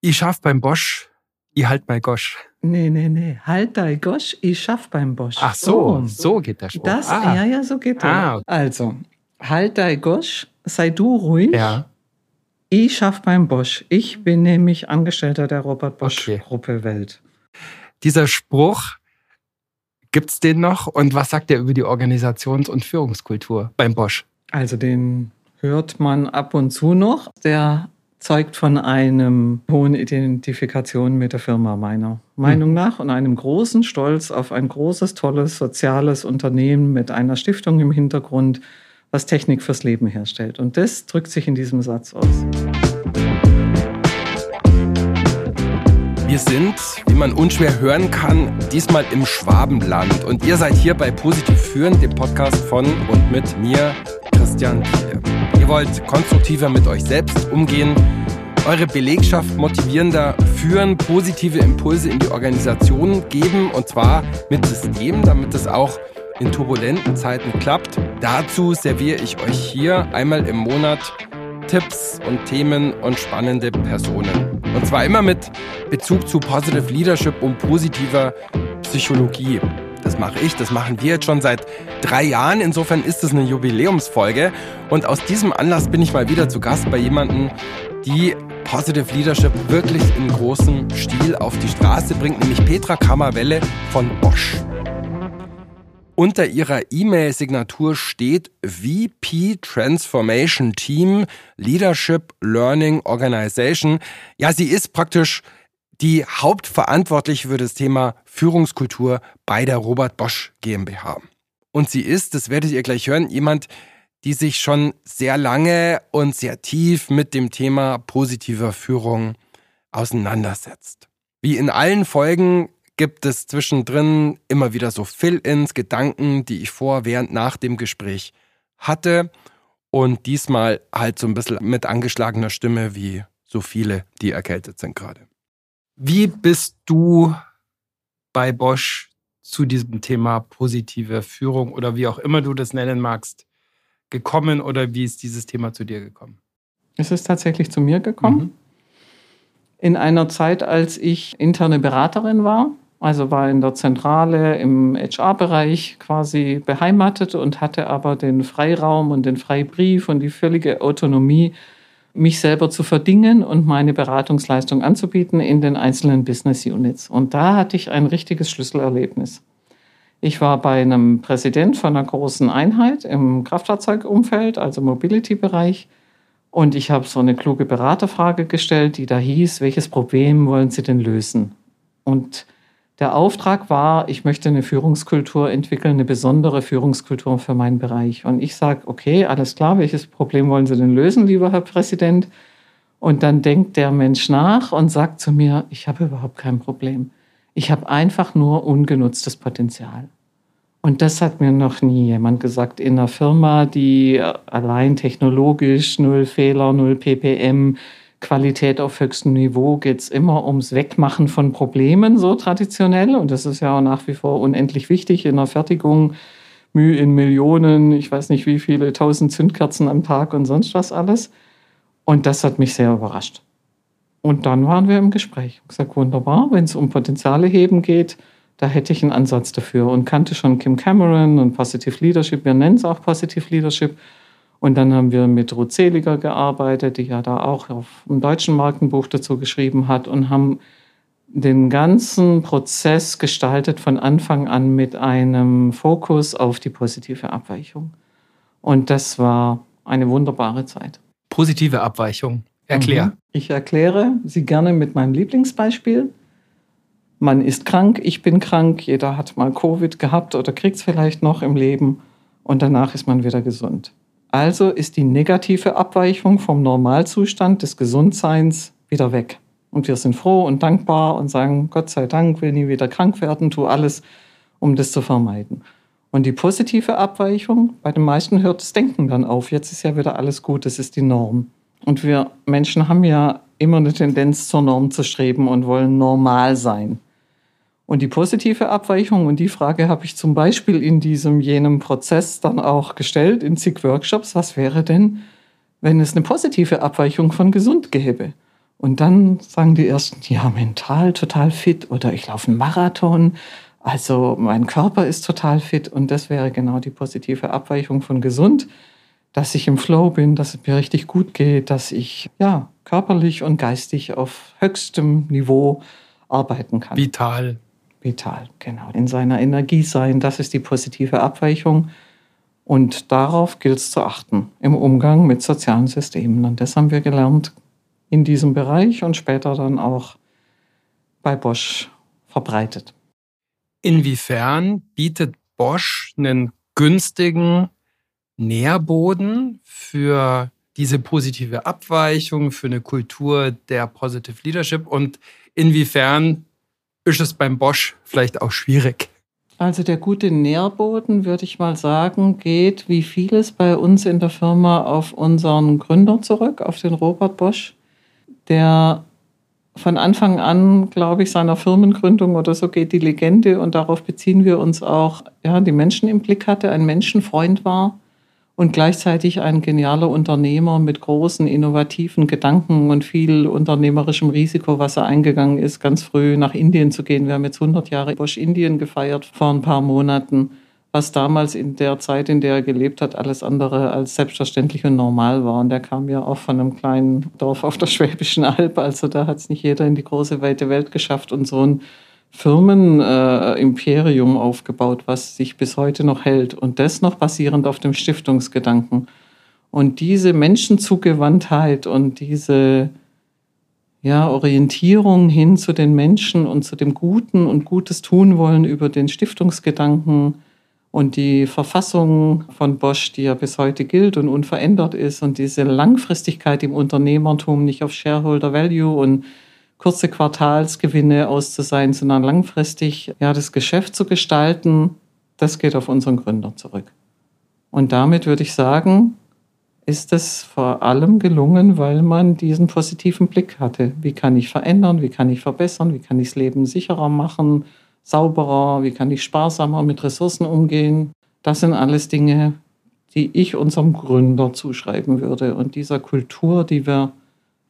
Ich schaff beim Bosch, ich halt bei Gosch. Nee, nee, nee. Halt dein Gosch, ich schaff beim Bosch. Ach so, so geht der Spruch. Das, ah. ja, ja, so geht der. Ah. Also, halt dein Gosch, sei du ruhig. Ja, Ich schaff beim Bosch. Ich bin nämlich Angestellter der Robert Bosch Okay. Gruppe Welt. dieser Spruch, gibt's den noch? Und was sagt der über die Organisations- und Führungskultur beim Bosch? Also den hört man ab und zu noch. Der zeugt von einem hohen Identifikation mit der Firma meiner Meinung nach und einem großen Stolz auf ein großes, tolles soziales Unternehmen mit einer Stiftung im Hintergrund, was Technik fürs Leben herstellt. Und das drückt sich in diesem Satz aus. Wir sind, wie man unschwer hören kann, diesmal im Schwabenland. Und ihr seid hier bei Positiv Führen, dem Podcast von und mit mir, Christian Thiele. Wollt konstruktiver mit euch selbst umgehen, eure Belegschaft motivierender führen, positive Impulse in die Organisation geben und zwar mit System, damit es auch in turbulenten Zeiten klappt. Dazu serviere ich euch hier einmal im Monat Tipps und Themen und spannende Personen. Und zwar immer mit Bezug zu Positive Leadership und positiver Psychologie. Das mache ich, das machen wir jetzt schon seit drei Jahren. Insofern ist es eine Jubiläumsfolge. Und aus diesem Anlass bin ich mal wieder zu Gast bei jemandem, die Positive Leadership wirklich in großem Stil auf die Straße bringt, nämlich Petra Kammerwelle von Bosch. Unter ihrer E-Mail-Signatur steht VP Transformation Team Leadership Learning Organization. Ja, sie ist praktisch die Hauptverantwortliche für das Thema Führungskultur bei der Robert Bosch GmbH. Und sie ist, das werdet ihr gleich hören, jemand, die sich schon sehr lange und sehr tief mit dem Thema positiver Führung auseinandersetzt. Wie in allen Folgen gibt es zwischendrin immer wieder so Fill-ins, Gedanken, die ich vor, während, nach dem Gespräch hatte. Und diesmal halt so ein bisschen mit angeschlagener Stimme, wie so viele, die erkältet sind gerade. Wie bist du bei Bosch zu diesem Thema positive Führung oder wie auch immer du das nennen magst, gekommen oder wie ist dieses Thema zu dir gekommen? Es ist tatsächlich zu mir gekommen. In einer Zeit, als ich interne Beraterin war, also war in der Zentrale im HR-Bereich quasi beheimatet und hatte aber den Freiraum und den Freibrief und die völlige Autonomie, mich selber zu verdingen und meine Beratungsleistung anzubieten in den einzelnen Business Units. Und da hatte ich ein richtiges Schlüsselerlebnis. Ich war bei einem Präsident von einer großen Einheit im Kraftfahrzeugumfeld, also Mobility-Bereich. Und ich habe so eine kluge Beraterfrage gestellt, die da hieß, welches Problem wollen Sie denn lösen? Und der Auftrag war, ich möchte eine Führungskultur entwickeln, eine besondere Führungskultur für meinen Bereich. Und ich sage, okay, alles klar, welches Problem wollen Sie denn lösen, lieber Herr Präsident? Und dann denkt der Mensch nach und sagt zu mir, ich habe überhaupt kein Problem. Ich habe einfach nur ungenutztes Potenzial. Und das hat mir noch nie jemand gesagt in einer Firma, die allein technologisch null Fehler, null ppm, Qualität auf höchstem Niveau geht es immer ums Wegmachen von Problemen, so traditionell. Und das ist ja auch nach wie vor unendlich wichtig in der Fertigung. Mühe in Millionen, ich weiß nicht wie viele tausend Zündkerzen am Tag und sonst was alles. Und das hat mich sehr überrascht. Und dann waren wir im Gespräch. Ich gesagt, wunderbar, wenn es um Potenziale heben geht, da hätte ich einen Ansatz dafür und kannte schon Kim Cameron und Positive Leadership. Wir nennen es auch Positive Leadership. Und dann haben wir mit Ruth Seliger gearbeitet, die ja da auch auf dem deutschen Markt ein Buch dazu geschrieben hat und haben den ganzen Prozess gestaltet von Anfang an mit einem Fokus auf die positive Abweichung. Und das war eine wunderbare Zeit. Positive Abweichung. Erklär. Mhm. Ich erkläre sie gerne mit meinem Lieblingsbeispiel. Man ist krank, ich bin krank, jeder hat mal Covid gehabt oder kriegt es vielleicht noch im Leben und danach ist man wieder gesund. Also ist die negative Abweichung vom Normalzustand des Gesundseins wieder weg. Und wir sind froh und dankbar und sagen, Gott sei Dank, will nie wieder krank werden, tu alles, um das zu vermeiden. Und die positive Abweichung, bei den meisten hört das Denken dann auf. Jetzt ist ja wieder alles gut, das ist die Norm. Und wir Menschen haben ja immer eine Tendenz zur Norm zu streben und wollen normal sein. Und die positive Abweichung, und die Frage habe ich zum Beispiel in diesem jenem Prozess dann auch gestellt, in zig Workshops, was wäre denn, wenn es eine positive Abweichung von gesund gäbe? Und dann sagen die ersten, ja, mental total fit oder ich laufe einen Marathon. Also mein Körper ist total fit und das wäre genau die positive Abweichung von gesund, dass ich im Flow bin, dass es mir richtig gut geht, dass ich ja körperlich und geistig auf höchstem Niveau arbeiten kann. Vital. Vital, genau. In seiner Energie sein, das ist die positive Abweichung. Und darauf gilt es zu achten im Umgang mit sozialen Systemen. Und das haben wir gelernt in diesem Bereich und später dann auch bei Bosch verbreitet. Inwiefern bietet Bosch einen günstigen Nährboden für diese positive Abweichung, für eine Kultur der Positive Leadership und inwiefern ist es beim Bosch vielleicht auch schwierig? Also der gute Nährboden, würde ich mal sagen, geht wie vieles bei uns in der Firma auf unseren Gründer zurück, auf den Robert Bosch, der von Anfang an, glaube ich, seiner Firmengründung oder so geht die Legende und darauf beziehen wir uns auch, ja, die Menschen im Blick hatte, ein Menschenfreund war und gleichzeitig ein genialer Unternehmer mit großen innovativen Gedanken und viel unternehmerischem Risiko, was er eingegangen ist, ganz früh nach Indien zu gehen. Wir haben jetzt 100 Jahre Bosch Indien gefeiert vor ein paar Monaten, was damals in der Zeit, in der er gelebt hat, alles andere als selbstverständlich und normal war. Und er kam ja auch von einem kleinen Dorf auf der Schwäbischen Alb, also da hat es nicht jeder in die große weite Welt geschafft und so ein Firmenimperium äh, aufgebaut, was sich bis heute noch hält. Und das noch basierend auf dem Stiftungsgedanken. Und diese Menschenzugewandtheit und diese ja, Orientierung hin zu den Menschen und zu dem Guten und Gutes tun wollen über den Stiftungsgedanken und die Verfassung von Bosch, die ja bis heute gilt und unverändert ist und diese Langfristigkeit im Unternehmertum, nicht auf Shareholder Value und kurze Quartalsgewinne aus zu sein, sondern langfristig ja, das Geschäft zu gestalten, das geht auf unseren Gründer zurück. Und damit würde ich sagen, ist es vor allem gelungen, weil man diesen positiven Blick hatte. Wie kann ich verändern? Wie kann ich verbessern? Wie kann ich das Leben sicherer machen, sauberer? Wie kann ich sparsamer mit Ressourcen umgehen? Das sind alles Dinge, die ich unserem Gründer zuschreiben würde und dieser Kultur, die wir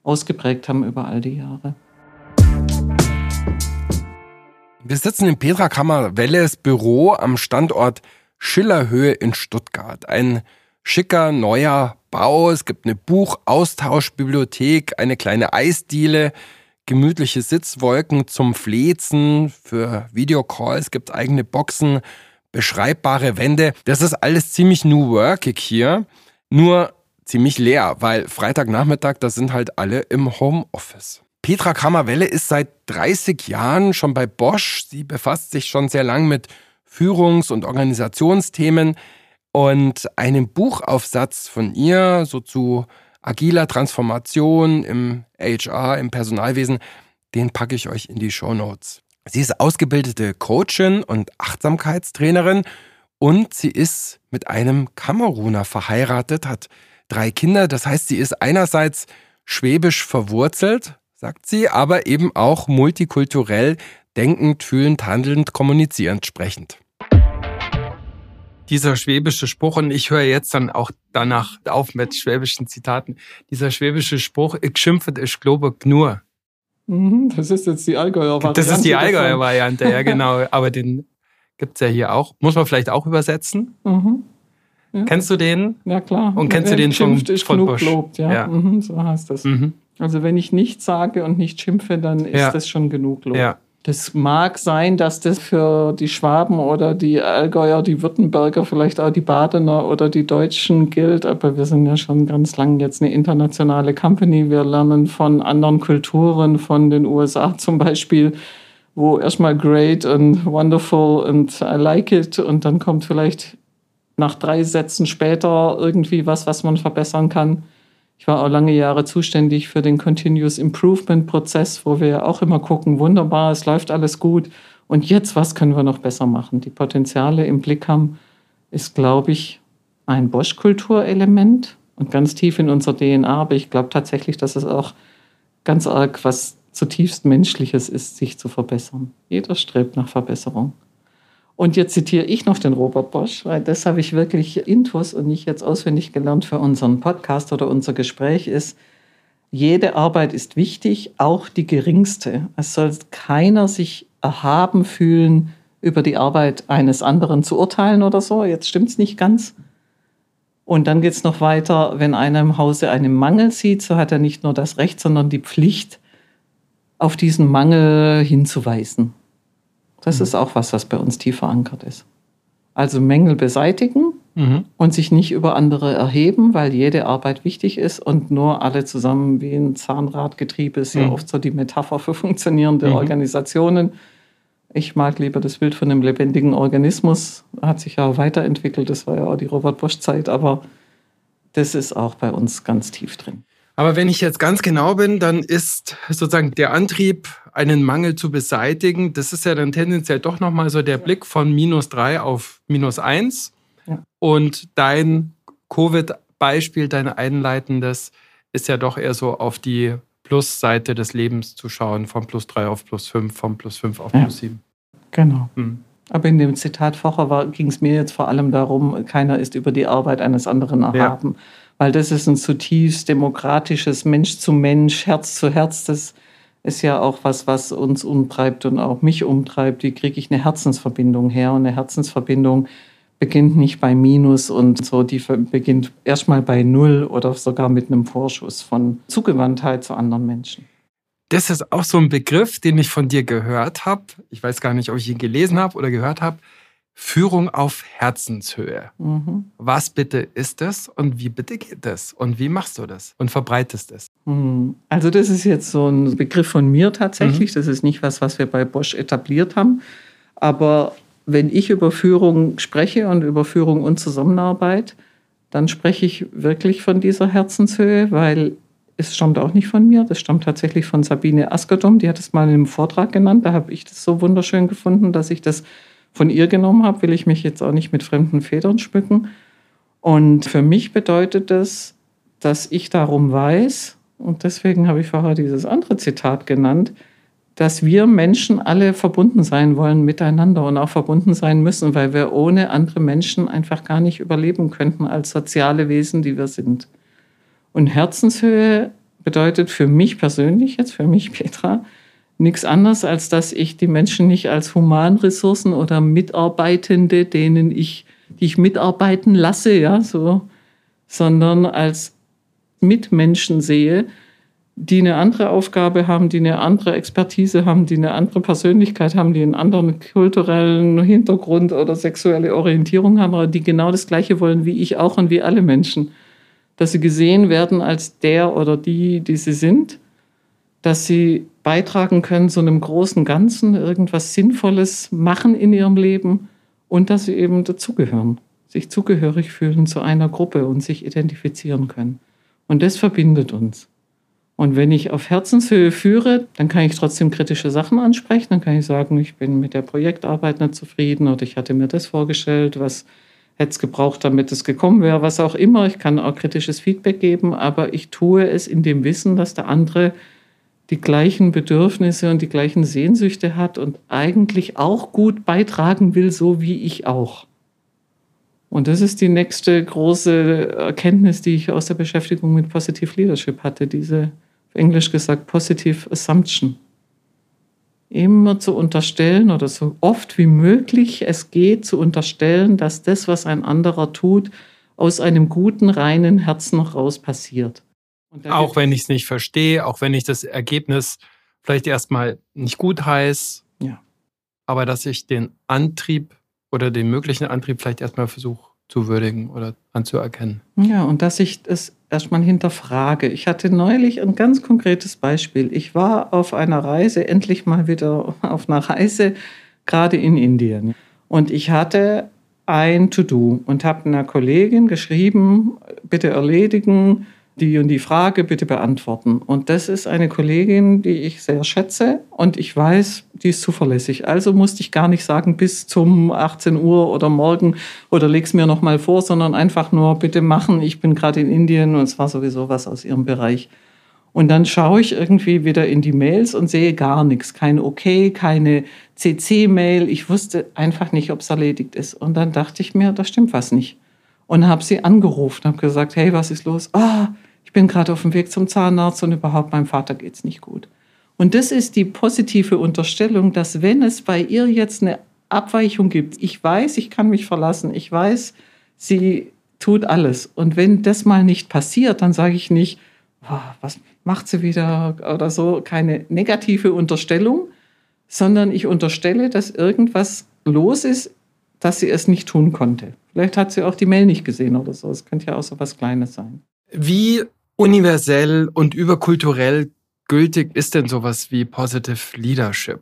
ausgeprägt haben über all die Jahre. Wir sitzen im Petra Kammer Welles Büro am Standort Schillerhöhe in Stuttgart. Ein schicker neuer Bau. Es gibt eine Buchaustauschbibliothek, eine kleine Eisdiele, gemütliche Sitzwolken zum Flezen für Videocalls, es gibt eigene Boxen, beschreibbare Wände. Das ist alles ziemlich new workig hier, nur ziemlich leer, weil Freitagnachmittag, da sind halt alle im Homeoffice. Petra Kammerwelle ist seit 30 Jahren schon bei Bosch. Sie befasst sich schon sehr lang mit Führungs- und Organisationsthemen. Und einen Buchaufsatz von ihr, so zu agiler Transformation im HR, im Personalwesen, den packe ich euch in die Show Notes. Sie ist ausgebildete Coachin und Achtsamkeitstrainerin und sie ist mit einem Kameruner verheiratet, hat drei Kinder. Das heißt, sie ist einerseits schwäbisch verwurzelt, sagt sie, aber eben auch multikulturell denkend, fühlend, handelnd, kommunizierend, sprechend. Dieser schwäbische Spruch, und ich höre jetzt dann auch danach auf mit schwäbischen Zitaten, dieser schwäbische Spruch, ich schimpfe, ich glaube nur. Mhm, das ist jetzt die Allgäuer Variante. Das ist die Allgäuer Variante, ja genau. Aber den gibt es ja hier auch. Muss man vielleicht auch übersetzen? Mhm. Ja. Kennst du den? Ja, klar. Und kennst du den ist von Busch? Lobt, ja. ja. Mhm, so heißt das. Mhm. Also wenn ich nichts sage und nicht schimpfe, dann ist ja. das schon genug Lob. Ja. Das mag sein, dass das für die Schwaben oder die Allgäuer, die Württemberger, vielleicht auch die Badener oder die Deutschen gilt, aber wir sind ja schon ganz lang jetzt eine internationale Company. Wir lernen von anderen Kulturen, von den USA zum Beispiel, wo erstmal great und wonderful und I like it und dann kommt vielleicht nach drei Sätzen später irgendwie was, was man verbessern kann. Ich war auch lange Jahre zuständig für den Continuous Improvement Prozess, wo wir ja auch immer gucken, wunderbar, es läuft alles gut. Und jetzt, was können wir noch besser machen? Die Potenziale im Blick haben, ist, glaube ich, ein Bosch-Kulturelement und ganz tief in unserer DNA. Aber ich glaube tatsächlich, dass es auch ganz arg was zutiefst Menschliches ist, sich zu verbessern. Jeder strebt nach Verbesserung. Und jetzt zitiere ich noch den Robert Bosch, weil das habe ich wirklich intus und nicht jetzt auswendig gelernt für unseren Podcast oder unser Gespräch ist. jede Arbeit ist wichtig, auch die geringste. Es soll keiner sich erhaben fühlen, über die Arbeit eines anderen zu urteilen oder so. Jetzt stimmt es nicht ganz. Und dann geht es noch weiter, wenn einer im Hause einen Mangel sieht, so hat er nicht nur das Recht, sondern die Pflicht, auf diesen Mangel hinzuweisen. Das mhm. ist auch was, was bei uns tief verankert ist. Also Mängel beseitigen mhm. und sich nicht über andere erheben, weil jede Arbeit wichtig ist und nur alle zusammen wie ein Zahnradgetriebe ist mhm. ja oft so die Metapher für funktionierende mhm. Organisationen. Ich mag lieber das Bild von einem lebendigen Organismus. Hat sich ja weiterentwickelt. Das war ja auch die Robert Bosch-Zeit, aber das ist auch bei uns ganz tief drin. Aber wenn ich jetzt ganz genau bin, dann ist sozusagen der Antrieb, einen Mangel zu beseitigen, das ist ja dann tendenziell doch nochmal so der Blick von minus drei auf minus eins. Ja. Und dein Covid-Beispiel, dein einleitendes, ist ja doch eher so auf die Plusseite des Lebens zu schauen, von plus drei auf plus fünf, von plus fünf auf plus sieben. Genau. Hm. Aber in dem Zitat vorher ging es mir jetzt vor allem darum, keiner ist über die Arbeit eines anderen erhaben. Ja weil das ist ein zutiefst demokratisches Mensch zu Mensch, Herz zu Herz. Das ist ja auch was, was uns umtreibt und auch mich umtreibt. Wie kriege ich eine Herzensverbindung her? Und eine Herzensverbindung beginnt nicht bei Minus und so, die beginnt erstmal bei Null oder sogar mit einem Vorschuss von Zugewandtheit zu anderen Menschen. Das ist auch so ein Begriff, den ich von dir gehört habe. Ich weiß gar nicht, ob ich ihn gelesen habe oder gehört habe. Führung auf Herzenshöhe. Mhm. Was bitte ist das und wie bitte geht das und wie machst du das und verbreitest es? Mhm. Also das ist jetzt so ein Begriff von mir tatsächlich. Mhm. Das ist nicht was, was wir bei Bosch etabliert haben. Aber wenn ich über Führung spreche und über Führung und Zusammenarbeit, dann spreche ich wirklich von dieser Herzenshöhe, weil es stammt auch nicht von mir, das stammt tatsächlich von Sabine Askedom, die hat es mal in einem Vortrag genannt, da habe ich das so wunderschön gefunden, dass ich das von ihr genommen habe, will ich mich jetzt auch nicht mit fremden Federn schmücken. Und für mich bedeutet das, dass ich darum weiß, und deswegen habe ich vorher dieses andere Zitat genannt, dass wir Menschen alle verbunden sein wollen miteinander und auch verbunden sein müssen, weil wir ohne andere Menschen einfach gar nicht überleben könnten als soziale Wesen, die wir sind. Und Herzenshöhe bedeutet für mich persönlich, jetzt für mich Petra, nichts anderes, als dass ich die Menschen nicht als Humanressourcen oder Mitarbeitende, denen ich, die ich mitarbeiten lasse, ja, so, sondern als Mitmenschen sehe, die eine andere Aufgabe haben, die eine andere Expertise haben, die eine andere Persönlichkeit haben, die einen anderen kulturellen Hintergrund oder sexuelle Orientierung haben, aber die genau das Gleiche wollen wie ich auch und wie alle Menschen. Dass sie gesehen werden als der oder die, die sie sind, dass sie beitragen können zu einem großen Ganzen, irgendwas Sinnvolles machen in ihrem Leben und dass sie eben dazugehören, sich zugehörig fühlen zu einer Gruppe und sich identifizieren können. Und das verbindet uns. Und wenn ich auf Herzenshöhe führe, dann kann ich trotzdem kritische Sachen ansprechen. Dann kann ich sagen, ich bin mit der Projektarbeit nicht zufrieden oder ich hatte mir das vorgestellt, was hätte es gebraucht, damit es gekommen wäre, was auch immer. Ich kann auch kritisches Feedback geben, aber ich tue es in dem Wissen, dass der andere die gleichen Bedürfnisse und die gleichen Sehnsüchte hat und eigentlich auch gut beitragen will, so wie ich auch. Und das ist die nächste große Erkenntnis, die ich aus der Beschäftigung mit Positive Leadership hatte, diese, auf Englisch gesagt, Positive Assumption. Immer zu unterstellen oder so oft wie möglich es geht, zu unterstellen, dass das, was ein anderer tut, aus einem guten, reinen Herzen raus passiert. Auch wenn ich es nicht verstehe, auch wenn ich das Ergebnis vielleicht erstmal nicht gut heiße, ja. aber dass ich den Antrieb oder den möglichen Antrieb vielleicht erstmal versuche zu würdigen oder anzuerkennen. Ja, und dass ich es erstmal hinterfrage. Ich hatte neulich ein ganz konkretes Beispiel. Ich war auf einer Reise, endlich mal wieder auf einer Reise, gerade in Indien. Und ich hatte ein To-Do und habe einer Kollegin geschrieben, bitte erledigen, die und die Frage bitte beantworten. Und das ist eine Kollegin, die ich sehr schätze und ich weiß, die ist zuverlässig. Also musste ich gar nicht sagen, bis zum 18 Uhr oder morgen oder leg's mir nochmal vor, sondern einfach nur bitte machen. Ich bin gerade in Indien und es war sowieso was aus ihrem Bereich. Und dann schaue ich irgendwie wieder in die Mails und sehe gar nichts. Kein OK, keine CC-Mail. Ich wusste einfach nicht, ob es erledigt ist. Und dann dachte ich mir, da stimmt was nicht. Und habe sie angerufen, habe gesagt, hey, was ist los? Ah, ich bin gerade auf dem Weg zum Zahnarzt und überhaupt meinem Vater geht es nicht gut. Und das ist die positive Unterstellung, dass wenn es bei ihr jetzt eine Abweichung gibt, ich weiß, ich kann mich verlassen, ich weiß, sie tut alles. Und wenn das mal nicht passiert, dann sage ich nicht, oh, was macht sie wieder oder so, keine negative Unterstellung, sondern ich unterstelle, dass irgendwas los ist, dass sie es nicht tun konnte. Vielleicht hat sie auch die Mail nicht gesehen oder so. Es könnte ja auch so was Kleines sein. Wie universell und überkulturell gültig ist denn sowas wie Positive Leadership?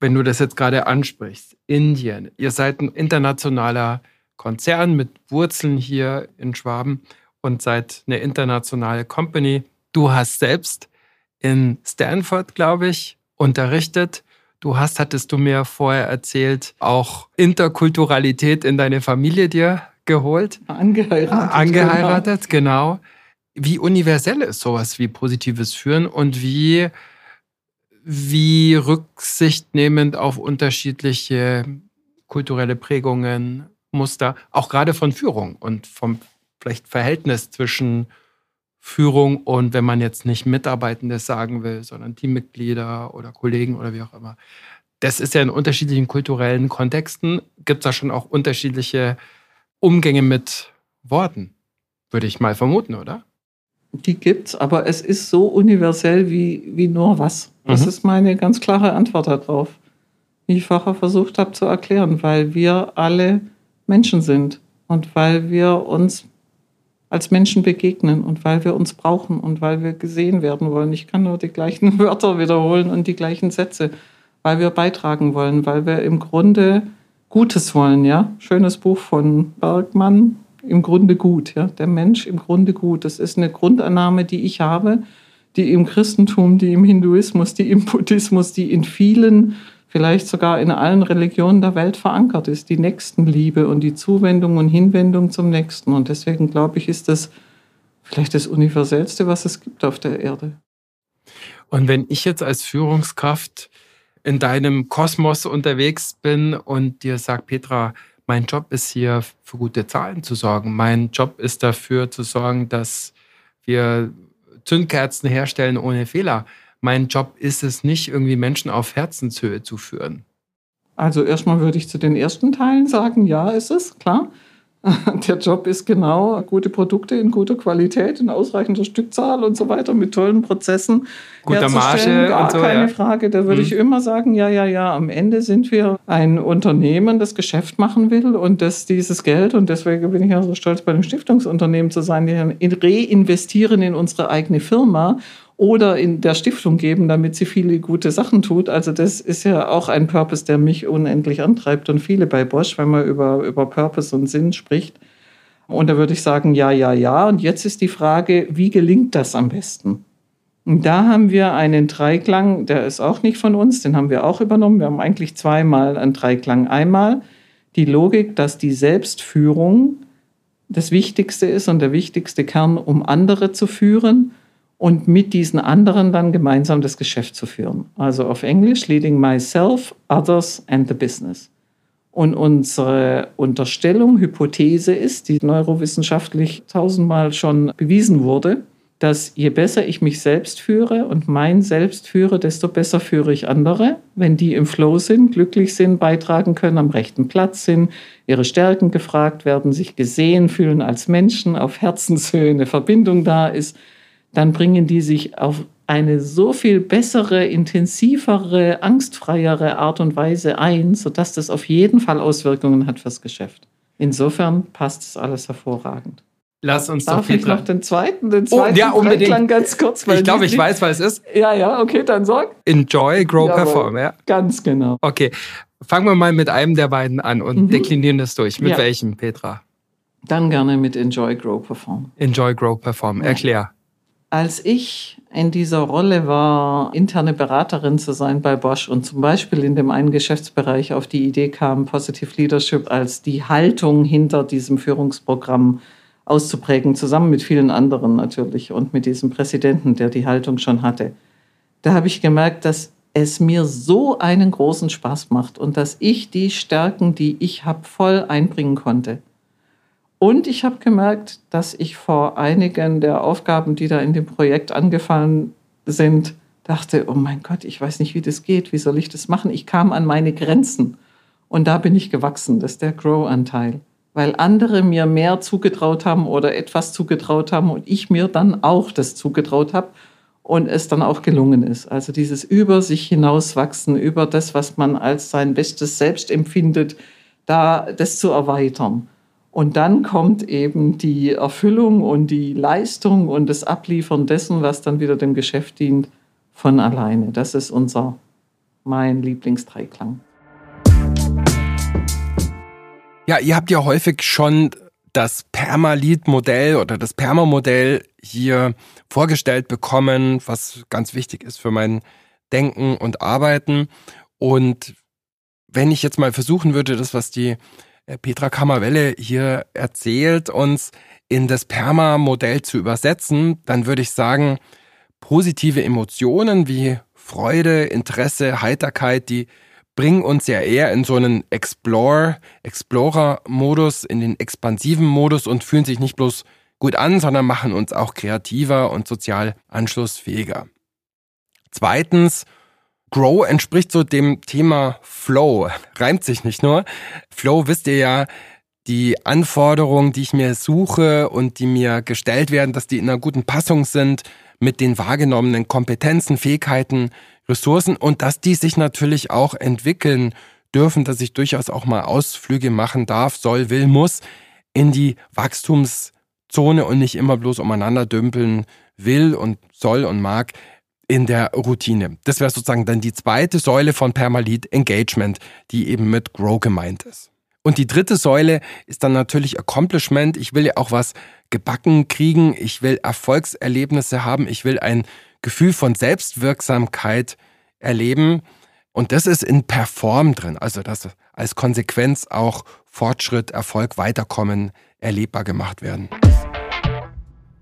Wenn du das jetzt gerade ansprichst, Indien, ihr seid ein internationaler Konzern mit Wurzeln hier in Schwaben und seid eine internationale Company. Du hast selbst in Stanford, glaube ich, unterrichtet. Du hast, hattest du mir vorher erzählt, auch Interkulturalität in deine Familie dir geholt. Angeheiratet. Angeheiratet, genau. genau wie universell ist sowas wie positives Führen und wie, wie rücksichtnehmend auf unterschiedliche kulturelle Prägungen, Muster, auch gerade von Führung und vom vielleicht Verhältnis zwischen Führung und wenn man jetzt nicht Mitarbeitendes sagen will, sondern Teammitglieder oder Kollegen oder wie auch immer. Das ist ja in unterschiedlichen kulturellen Kontexten, gibt es da schon auch unterschiedliche Umgänge mit Worten, würde ich mal vermuten, oder? Die gibt's, aber es ist so universell wie, wie nur was. Das mhm. ist meine ganz klare Antwort darauf, wie ich vorher versucht habe zu erklären, weil wir alle Menschen sind und weil wir uns als Menschen begegnen und weil wir uns brauchen und weil wir gesehen werden wollen. Ich kann nur die gleichen Wörter wiederholen und die gleichen Sätze, weil wir beitragen wollen, weil wir im Grunde Gutes wollen, ja. Schönes Buch von Bergmann, im Grunde gut. Ja? Der Mensch im Grunde gut. Das ist eine Grundannahme, die ich habe, die im Christentum, die im Hinduismus, die im Buddhismus, die in vielen, vielleicht sogar in allen Religionen der Welt verankert ist. Die Nächstenliebe und die Zuwendung und Hinwendung zum Nächsten. Und deswegen glaube ich, ist das vielleicht das Universellste, was es gibt auf der Erde. Und wenn ich jetzt als Führungskraft in deinem Kosmos unterwegs bin und dir sage, Petra, mein Job ist hier für gute Zahlen zu sorgen. Mein Job ist dafür zu sorgen, dass wir Zündkerzen herstellen ohne Fehler. Mein Job ist es nicht, irgendwie Menschen auf Herzenshöhe zu führen. Also erstmal würde ich zu den ersten Teilen sagen, ja, ist es, klar. Der Job ist genau gute Produkte in guter Qualität, in ausreichender Stückzahl und so weiter, mit tollen Prozessen. Guter Marge Gar und so. Keine ja. Frage. Da würde mhm. ich immer sagen, ja, ja, ja. Am Ende sind wir ein Unternehmen, das Geschäft machen will und das dieses Geld, und deswegen bin ich ja so stolz, bei einem Stiftungsunternehmen zu sein, die reinvestieren in unsere eigene Firma oder in der Stiftung geben, damit sie viele gute Sachen tut. Also das ist ja auch ein Purpose, der mich unendlich antreibt und viele bei Bosch, wenn man über, über Purpose und Sinn spricht. Und da würde ich sagen, ja, ja, ja. Und jetzt ist die Frage, wie gelingt das am besten? Und da haben wir einen Dreiklang, der ist auch nicht von uns, den haben wir auch übernommen. Wir haben eigentlich zweimal einen Dreiklang. Einmal die Logik, dass die Selbstführung das Wichtigste ist und der wichtigste Kern, um andere zu führen und mit diesen anderen dann gemeinsam das Geschäft zu führen. Also auf Englisch Leading Myself, Others and the Business. Und unsere Unterstellung, Hypothese ist, die neurowissenschaftlich tausendmal schon bewiesen wurde, dass je besser ich mich selbst führe und mein Selbst führe, desto besser führe ich andere, wenn die im Flow sind, glücklich sind, beitragen können, am rechten Platz sind, ihre Stärken gefragt werden, sich gesehen fühlen als Menschen, auf Herzenshöhe eine Verbindung da ist dann bringen die sich auf eine so viel bessere, intensivere, angstfreiere Art und Weise ein, sodass das auf jeden Fall Auswirkungen hat fürs Geschäft. Insofern passt es alles hervorragend. Lass uns Darf doch ich noch den zweiten, den zweiten oh, ja, unbedingt. ganz kurz. ich glaube, ich weiß, was es ist. Ja, ja, okay, dann sag. Enjoy, grow, Jawohl, perform. Ja. Ganz genau. Okay, fangen wir mal mit einem der beiden an und mhm. deklinieren das durch. Mit ja. welchem, Petra? Dann gerne mit Enjoy, grow, perform. Enjoy, grow, perform. Erklär. Als ich in dieser Rolle war, interne Beraterin zu sein bei Bosch und zum Beispiel in dem einen Geschäftsbereich auf die Idee kam, Positive Leadership als die Haltung hinter diesem Führungsprogramm auszuprägen, zusammen mit vielen anderen natürlich und mit diesem Präsidenten, der die Haltung schon hatte. Da habe ich gemerkt, dass es mir so einen großen Spaß macht und dass ich die Stärken, die ich habe, voll einbringen konnte. Und ich habe gemerkt, dass ich vor einigen der Aufgaben, die da in dem Projekt angefallen sind, dachte, oh mein Gott, ich weiß nicht, wie das geht, wie soll ich das machen? Ich kam an meine Grenzen und da bin ich gewachsen, das ist der Grow-Anteil. Weil andere mir mehr zugetraut haben oder etwas zugetraut haben und ich mir dann auch das zugetraut habe und es dann auch gelungen ist. Also dieses über sich hinauswachsen, über das, was man als sein bestes Selbst empfindet, da das zu erweitern. Und dann kommt eben die Erfüllung und die Leistung und das Abliefern dessen, was dann wieder dem Geschäft dient, von alleine. Das ist unser, mein Lieblingsdreiklang. Ja, ihr habt ja häufig schon das Permalit-Modell oder das Perma-Modell hier vorgestellt bekommen, was ganz wichtig ist für mein Denken und Arbeiten. Und wenn ich jetzt mal versuchen würde, das, was die Petra Kammerwelle hier erzählt, uns in das Perma-Modell zu übersetzen, dann würde ich sagen, positive Emotionen wie Freude, Interesse, Heiterkeit, die bringen uns ja eher in so einen Explore, Explorer-Modus, in den expansiven Modus und fühlen sich nicht bloß gut an, sondern machen uns auch kreativer und sozial anschlussfähiger. Zweitens, Grow entspricht so dem Thema Flow. Reimt sich nicht nur. Flow wisst ihr ja, die Anforderungen, die ich mir suche und die mir gestellt werden, dass die in einer guten Passung sind mit den wahrgenommenen Kompetenzen, Fähigkeiten, Ressourcen und dass die sich natürlich auch entwickeln dürfen, dass ich durchaus auch mal Ausflüge machen darf, soll, will, muss in die Wachstumszone und nicht immer bloß umeinander dümpeln will und soll und mag in der Routine. Das wäre sozusagen dann die zweite Säule von Permalit Engagement, die eben mit Grow gemeint ist. Und die dritte Säule ist dann natürlich Accomplishment. Ich will ja auch was gebacken kriegen. Ich will Erfolgserlebnisse haben. Ich will ein Gefühl von Selbstwirksamkeit erleben. Und das ist in Perform drin. Also, dass als Konsequenz auch Fortschritt, Erfolg, Weiterkommen erlebbar gemacht werden.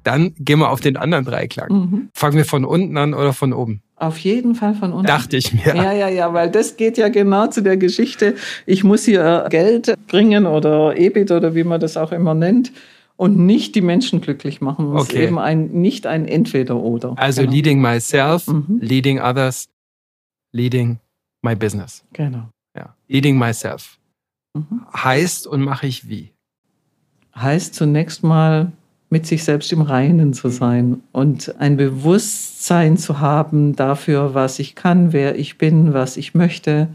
Dann gehen wir auf den anderen Dreiklang. Mhm. Fangen wir von unten an oder von oben? Auf jeden Fall von unten. Dachte ich mir. Ja, ja, ja, weil das geht ja genau zu der Geschichte. Ich muss hier Geld bringen oder EBIT oder wie man das auch immer nennt und nicht die Menschen glücklich machen. Es okay. ist eben ein, nicht ein Entweder-Oder. Also genau. leading myself, mhm. leading others, leading my business. Genau. Ja. Leading myself. Mhm. Heißt und mache ich wie? Heißt zunächst mal mit sich selbst im Reinen zu sein und ein Bewusstsein zu haben dafür, was ich kann, wer ich bin, was ich möchte,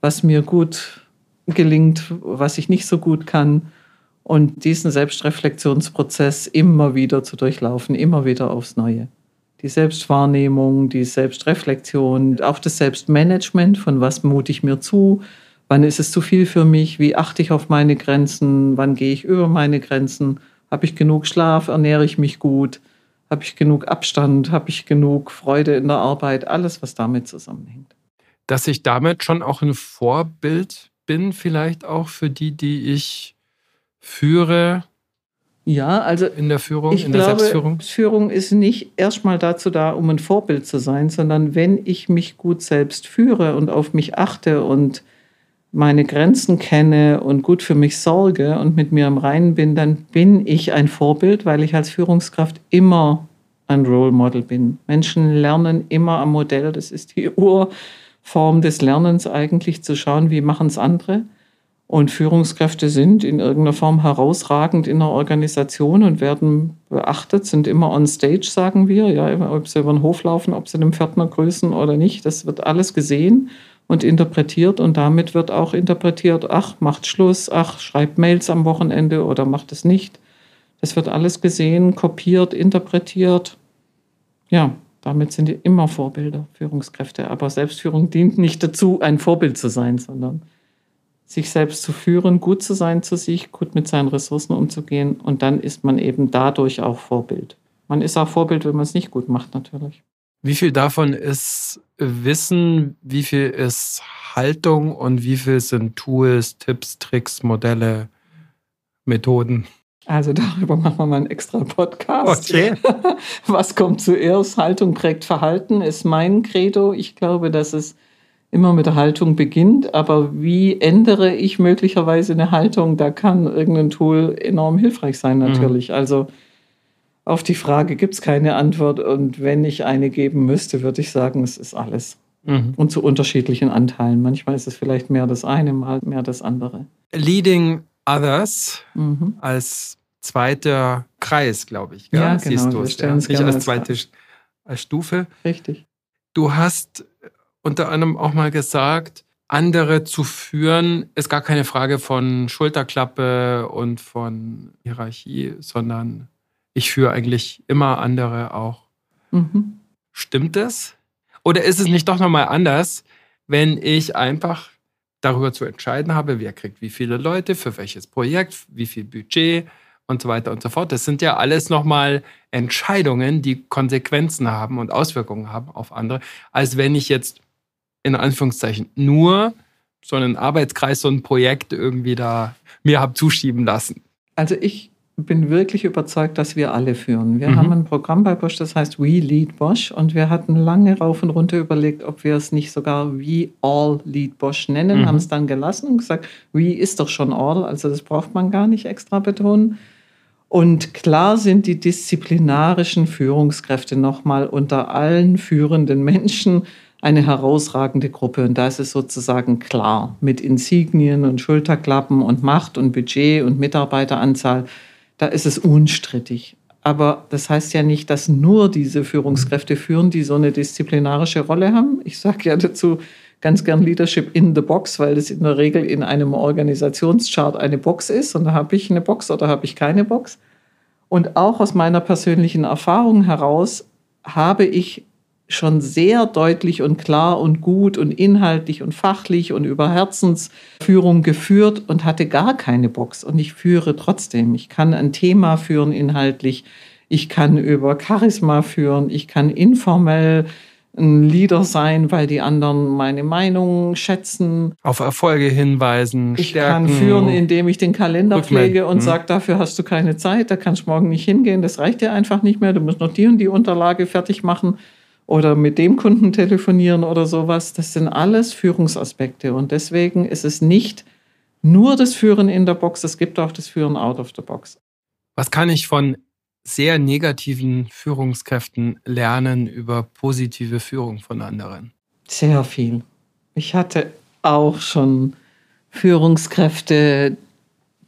was mir gut gelingt, was ich nicht so gut kann. Und diesen Selbstreflexionsprozess immer wieder zu durchlaufen, immer wieder aufs Neue. Die Selbstwahrnehmung, die Selbstreflexion, auch das Selbstmanagement, von was mute ich mir zu, wann ist es zu viel für mich, wie achte ich auf meine Grenzen, wann gehe ich über meine Grenzen habe ich genug Schlaf? Ernähre ich mich gut? Habe ich genug Abstand? Habe ich genug Freude in der Arbeit? Alles, was damit zusammenhängt. Dass ich damit schon auch ein Vorbild bin, vielleicht auch für die, die ich führe. Ja, also in der Führung, ich in der glaube, Selbstführung. Führung ist nicht erstmal dazu da, um ein Vorbild zu sein, sondern wenn ich mich gut selbst führe und auf mich achte und meine Grenzen kenne und gut für mich sorge und mit mir im Reinen bin, dann bin ich ein Vorbild, weil ich als Führungskraft immer ein Role Model bin. Menschen lernen immer am Modell. Das ist die Urform des Lernens eigentlich, zu schauen, wie machen es andere. Und Führungskräfte sind in irgendeiner Form herausragend in der Organisation und werden beachtet, sind immer on stage, sagen wir. Ja, ob sie über den Hof laufen, ob sie den Pförtner grüßen oder nicht, das wird alles gesehen und interpretiert und damit wird auch interpretiert, ach, macht Schluss, ach, schreibt Mails am Wochenende oder macht es nicht. Das wird alles gesehen, kopiert, interpretiert. Ja, damit sind die immer Vorbilder, Führungskräfte. Aber Selbstführung dient nicht dazu, ein Vorbild zu sein, sondern sich selbst zu führen, gut zu sein zu sich, gut mit seinen Ressourcen umzugehen. Und dann ist man eben dadurch auch Vorbild. Man ist auch Vorbild, wenn man es nicht gut macht, natürlich. Wie viel davon ist Wissen, wie viel ist Haltung und wie viel sind Tools, Tipps, Tricks, Modelle, Methoden? Also darüber machen wir mal einen extra Podcast. Okay. Was kommt zuerst? Haltung prägt Verhalten ist mein Credo. Ich glaube, dass es immer mit der Haltung beginnt. Aber wie ändere ich möglicherweise eine Haltung? Da kann irgendein Tool enorm hilfreich sein, mhm. natürlich. Mhm. Also auf die Frage gibt es keine Antwort. Und wenn ich eine geben müsste, würde ich sagen, es ist alles. Mhm. Und zu unterschiedlichen Anteilen. Manchmal ist es vielleicht mehr das eine, mal mehr das andere. Leading Others mhm. als zweiter Kreis, glaube ich. Gell? Ja, genau. Siehst du es, ja. Nicht als zweite als Stufe. Richtig. Du hast unter anderem auch mal gesagt, andere zu führen, ist gar keine Frage von Schulterklappe und von Hierarchie, sondern ich führe eigentlich immer andere auch. Mhm. Stimmt das? Oder ist es nicht doch nochmal anders, wenn ich einfach darüber zu entscheiden habe, wer kriegt wie viele Leute, für welches Projekt, wie viel Budget und so weiter und so fort. Das sind ja alles nochmal Entscheidungen, die Konsequenzen haben und Auswirkungen haben auf andere, als wenn ich jetzt in Anführungszeichen nur so einen Arbeitskreis, so ein Projekt irgendwie da mir habe zuschieben lassen. Also ich bin wirklich überzeugt, dass wir alle führen. Wir mhm. haben ein Programm bei Bosch, das heißt We Lead Bosch und wir hatten lange rauf und runter überlegt, ob wir es nicht sogar We All Lead Bosch nennen, mhm. haben es dann gelassen und gesagt, We ist doch schon All, also das braucht man gar nicht extra betonen. Und klar sind die disziplinarischen Führungskräfte nochmal unter allen führenden Menschen eine herausragende Gruppe. Und da ist es sozusagen klar, mit Insignien und Schulterklappen und Macht und Budget und Mitarbeiteranzahl da ist es unstrittig. Aber das heißt ja nicht, dass nur diese Führungskräfte führen, die so eine disziplinarische Rolle haben. Ich sage ja dazu ganz gern Leadership in the Box, weil das in der Regel in einem Organisationschart eine Box ist. Und da habe ich eine Box oder habe ich keine Box. Und auch aus meiner persönlichen Erfahrung heraus habe ich schon sehr deutlich und klar und gut und inhaltlich und fachlich und über Herzensführung geführt und hatte gar keine Box. Und ich führe trotzdem. Ich kann ein Thema führen inhaltlich. Ich kann über Charisma führen. Ich kann informell ein Leader sein, weil die anderen meine Meinung schätzen. Auf Erfolge hinweisen. Ich stärken, kann führen, indem ich den Kalender pflege und mhm. sage, dafür hast du keine Zeit, da kannst du morgen nicht hingehen, das reicht dir einfach nicht mehr, du musst noch die und die Unterlage fertig machen oder mit dem Kunden telefonieren oder sowas. Das sind alles Führungsaspekte. Und deswegen ist es nicht nur das Führen in der Box, es gibt auch das Führen out of the box. Was kann ich von sehr negativen Führungskräften lernen über positive Führung von anderen? Sehr viel. Ich hatte auch schon Führungskräfte,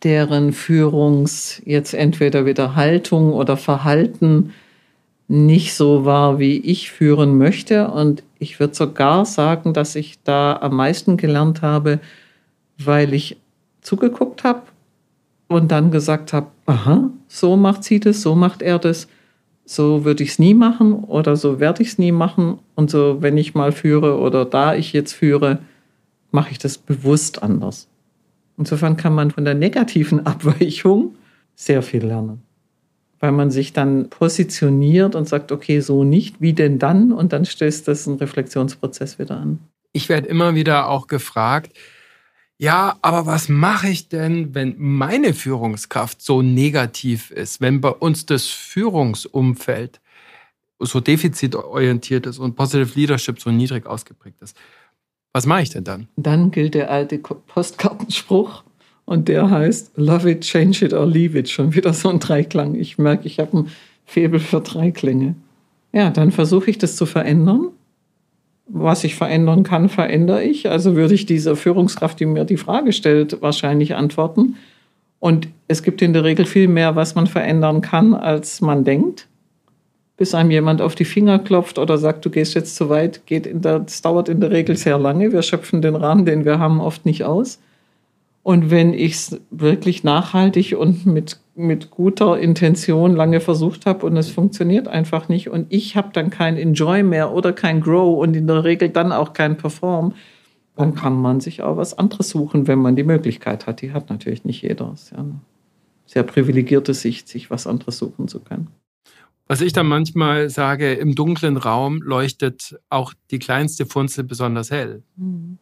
deren Führungs jetzt entweder wieder Haltung oder Verhalten nicht so war, wie ich führen möchte. Und ich würde sogar sagen, dass ich da am meisten gelernt habe, weil ich zugeguckt habe und dann gesagt habe, aha, so macht sie das, so macht er das, so würde ich es nie machen oder so werde ich es nie machen. Und so, wenn ich mal führe oder da ich jetzt führe, mache ich das bewusst anders. Insofern kann man von der negativen Abweichung sehr viel lernen weil man sich dann positioniert und sagt, okay, so nicht, wie denn dann? Und dann stößt das einen Reflexionsprozess wieder an. Ich werde immer wieder auch gefragt, ja, aber was mache ich denn, wenn meine Führungskraft so negativ ist, wenn bei uns das Führungsumfeld so defizitorientiert ist und Positive Leadership so niedrig ausgeprägt ist? Was mache ich denn dann? Dann gilt der alte Postkartenspruch, und der heißt Love it, change it or leave it. Schon wieder so ein Dreiklang. Ich merke, ich habe ein Febel für Dreiklänge. Ja, dann versuche ich das zu verändern. Was ich verändern kann, verändere ich. Also würde ich dieser Führungskraft, die mir die Frage stellt, wahrscheinlich antworten. Und es gibt in der Regel viel mehr, was man verändern kann, als man denkt. Bis einem jemand auf die Finger klopft oder sagt, du gehst jetzt zu weit, geht in der, das dauert in der Regel sehr lange. Wir schöpfen den Rahmen, den wir haben, oft nicht aus. Und wenn ich es wirklich nachhaltig und mit, mit guter Intention lange versucht habe und es funktioniert einfach nicht und ich habe dann kein Enjoy mehr oder kein Grow und in der Regel dann auch kein Perform, dann kann man sich auch was anderes suchen, wenn man die Möglichkeit hat. Die hat natürlich nicht jeder. Ist ja eine sehr privilegierte Sicht, sich was anderes suchen zu können. Was ich dann manchmal sage, im dunklen Raum leuchtet auch die kleinste Funzel besonders hell. Mhm.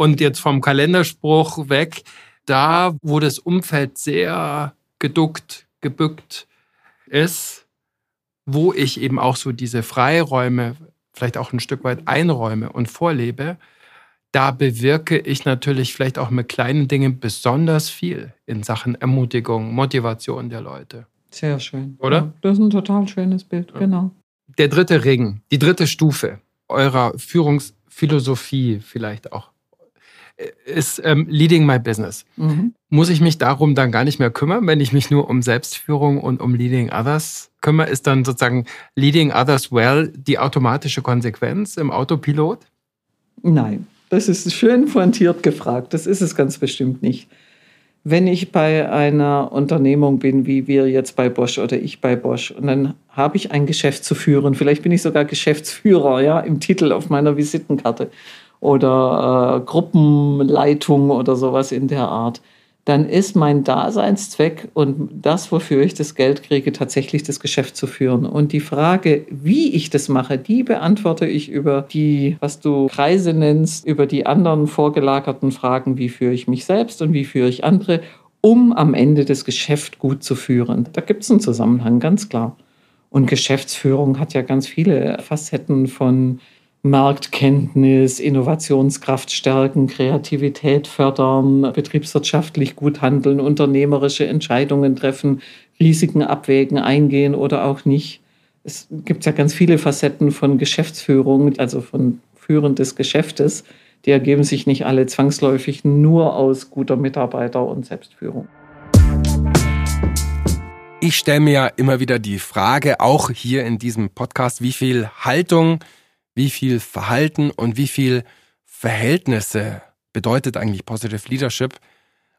Und jetzt vom Kalenderspruch weg, da, wo das Umfeld sehr geduckt, gebückt ist, wo ich eben auch so diese Freiräume vielleicht auch ein Stück weit einräume und vorlebe, da bewirke ich natürlich vielleicht auch mit kleinen Dingen besonders viel in Sachen Ermutigung, Motivation der Leute. Sehr schön. Oder? Ja, das ist ein total schönes Bild, ja. genau. Der dritte Ring, die dritte Stufe eurer Führungsphilosophie vielleicht auch ist ähm, Leading My Business. Mhm. Muss ich mich darum dann gar nicht mehr kümmern, wenn ich mich nur um Selbstführung und um Leading Others kümmere? Ist dann sozusagen Leading Others Well die automatische Konsequenz im Autopilot? Nein, das ist schön pointiert gefragt. Das ist es ganz bestimmt nicht. Wenn ich bei einer Unternehmung bin, wie wir jetzt bei Bosch oder ich bei Bosch, und dann habe ich ein Geschäft zu führen, vielleicht bin ich sogar Geschäftsführer, ja, im Titel auf meiner Visitenkarte oder äh, Gruppenleitung oder sowas in der Art, dann ist mein Daseinszweck und das, wofür ich das Geld kriege, tatsächlich das Geschäft zu führen. Und die Frage, wie ich das mache, die beantworte ich über die, was du Kreise nennst, über die anderen vorgelagerten Fragen, wie führe ich mich selbst und wie führe ich andere, um am Ende das Geschäft gut zu führen. Da gibt es einen Zusammenhang, ganz klar. Und Geschäftsführung hat ja ganz viele Facetten von Marktkenntnis, Innovationskraft stärken, Kreativität fördern, betriebswirtschaftlich gut handeln, unternehmerische Entscheidungen treffen, Risiken abwägen, eingehen oder auch nicht. Es gibt ja ganz viele Facetten von Geschäftsführung, also von Führen des Geschäftes. Die ergeben sich nicht alle zwangsläufig nur aus guter Mitarbeiter- und Selbstführung. Ich stelle mir ja immer wieder die Frage, auch hier in diesem Podcast, wie viel Haltung, wie viel Verhalten und wie viel Verhältnisse bedeutet eigentlich Positive Leadership.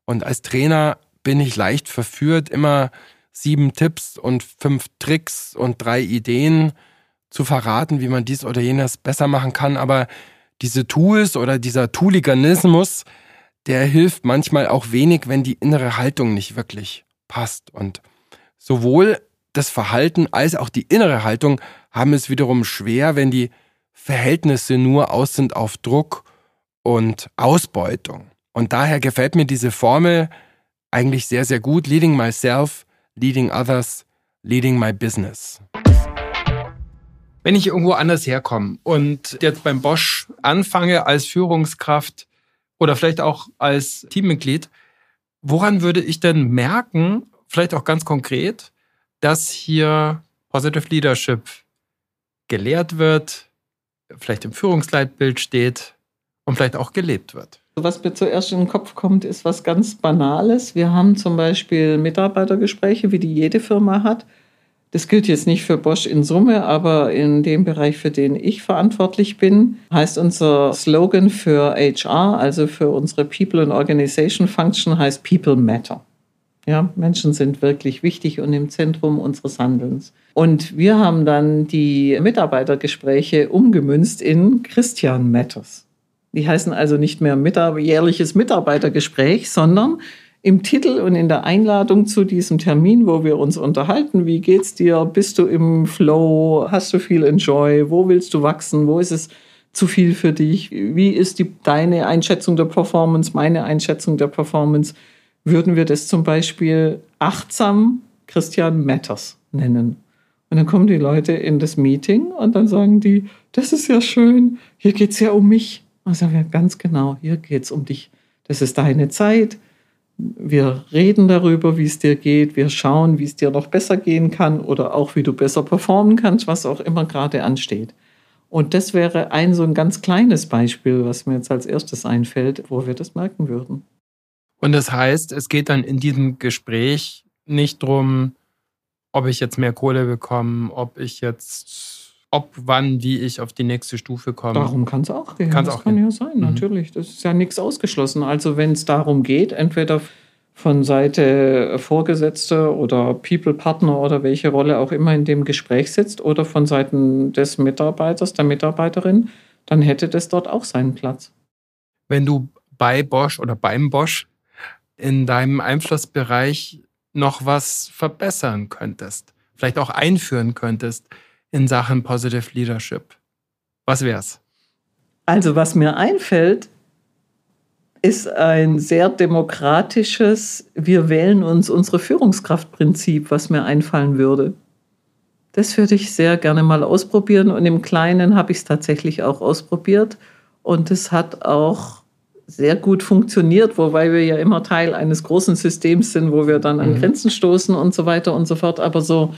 Und als Trainer bin ich leicht verführt, immer sieben Tipps und fünf Tricks und drei Ideen zu verraten, wie man dies oder jenes besser machen kann. Aber diese Tools oder dieser Tooliganismus, der hilft manchmal auch wenig, wenn die innere Haltung nicht wirklich passt. Und sowohl das Verhalten als auch die innere Haltung haben es wiederum schwer, wenn die Verhältnisse nur aus sind auf Druck und Ausbeutung. Und daher gefällt mir diese Formel eigentlich sehr, sehr gut. Leading myself, leading others, leading my business. Wenn ich irgendwo anders herkomme und jetzt beim Bosch anfange als Führungskraft oder vielleicht auch als Teammitglied, woran würde ich denn merken, vielleicht auch ganz konkret, dass hier Positive Leadership gelehrt wird, vielleicht im Führungsleitbild steht und vielleicht auch gelebt wird. Was mir zuerst in den Kopf kommt, ist was ganz Banales. Wir haben zum Beispiel Mitarbeitergespräche, wie die jede Firma hat. Das gilt jetzt nicht für Bosch in Summe, aber in dem Bereich, für den ich verantwortlich bin, heißt unser Slogan für HR, also für unsere People and Organization Function, heißt People Matter. Ja, Menschen sind wirklich wichtig und im Zentrum unseres Handelns. Und wir haben dann die Mitarbeitergespräche umgemünzt in Christian Matters. Die heißen also nicht mehr jährliches Mitarbeitergespräch, sondern im Titel und in der Einladung zu diesem Termin, wo wir uns unterhalten, wie geht's dir? Bist du im Flow? Hast du viel Enjoy? Wo willst du wachsen? Wo ist es zu viel für dich? Wie ist die, deine Einschätzung der Performance, meine Einschätzung der Performance? Würden wir das zum Beispiel achtsam Christian Matters nennen. Und dann kommen die Leute in das Meeting und dann sagen die, das ist ja schön, hier geht es ja um mich. Und sagen wir, ganz genau, hier geht es um dich. Das ist deine Zeit. Wir reden darüber, wie es dir geht. Wir schauen, wie es dir noch besser gehen kann oder auch, wie du besser performen kannst, was auch immer gerade ansteht. Und das wäre ein so ein ganz kleines Beispiel, was mir jetzt als erstes einfällt, wo wir das merken würden. Und das heißt, es geht dann in diesem Gespräch nicht darum, ob ich jetzt mehr Kohle bekomme, ob ich jetzt, ob, wann, wie ich auf die nächste Stufe komme. Darum kann es auch gehen. Kann's das auch kann gehen. ja sein, mhm. natürlich. Das ist ja nichts ausgeschlossen. Also wenn es darum geht, entweder von Seite Vorgesetzte oder People-Partner oder welche Rolle auch immer in dem Gespräch sitzt oder von Seiten des Mitarbeiters, der Mitarbeiterin, dann hätte das dort auch seinen Platz. Wenn du bei Bosch oder beim Bosch in deinem Einflussbereich noch was verbessern könntest, vielleicht auch einführen könntest in Sachen Positive Leadership? Was wär's? Also, was mir einfällt, ist ein sehr demokratisches, wir wählen uns unsere Führungskraftprinzip, was mir einfallen würde. Das würde ich sehr gerne mal ausprobieren und im Kleinen habe ich es tatsächlich auch ausprobiert Und es hat auch sehr gut funktioniert, wobei wir ja immer Teil eines großen Systems sind, wo wir dann an mhm. Grenzen stoßen und so weiter und so fort. Aber so,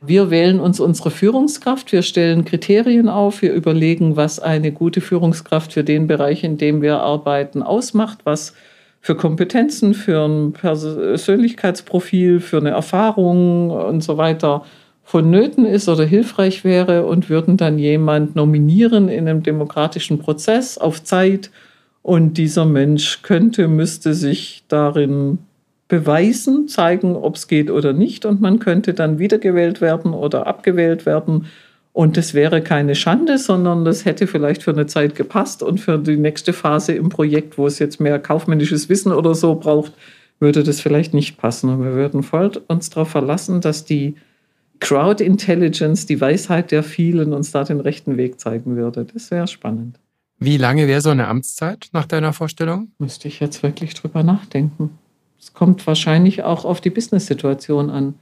wir wählen uns unsere Führungskraft, wir stellen Kriterien auf, wir überlegen, was eine gute Führungskraft für den Bereich, in dem wir arbeiten, ausmacht, was für Kompetenzen, für ein Persönlichkeitsprofil, für eine Erfahrung und so weiter vonnöten ist oder hilfreich wäre und würden dann jemand nominieren in einem demokratischen Prozess auf Zeit und dieser Mensch könnte, müsste sich darin beweisen, zeigen, ob es geht oder nicht und man könnte dann wiedergewählt werden oder abgewählt werden und das wäre keine Schande, sondern das hätte vielleicht für eine Zeit gepasst und für die nächste Phase im Projekt, wo es jetzt mehr kaufmännisches Wissen oder so braucht, würde das vielleicht nicht passen. Und wir würden voll uns darauf verlassen, dass die Crowd Intelligence, die Weisheit der vielen, uns da den rechten Weg zeigen würde. Das wäre spannend. Wie lange wäre so eine Amtszeit nach deiner Vorstellung? Müsste ich jetzt wirklich drüber nachdenken. Es kommt wahrscheinlich auch auf die Business-Situation an.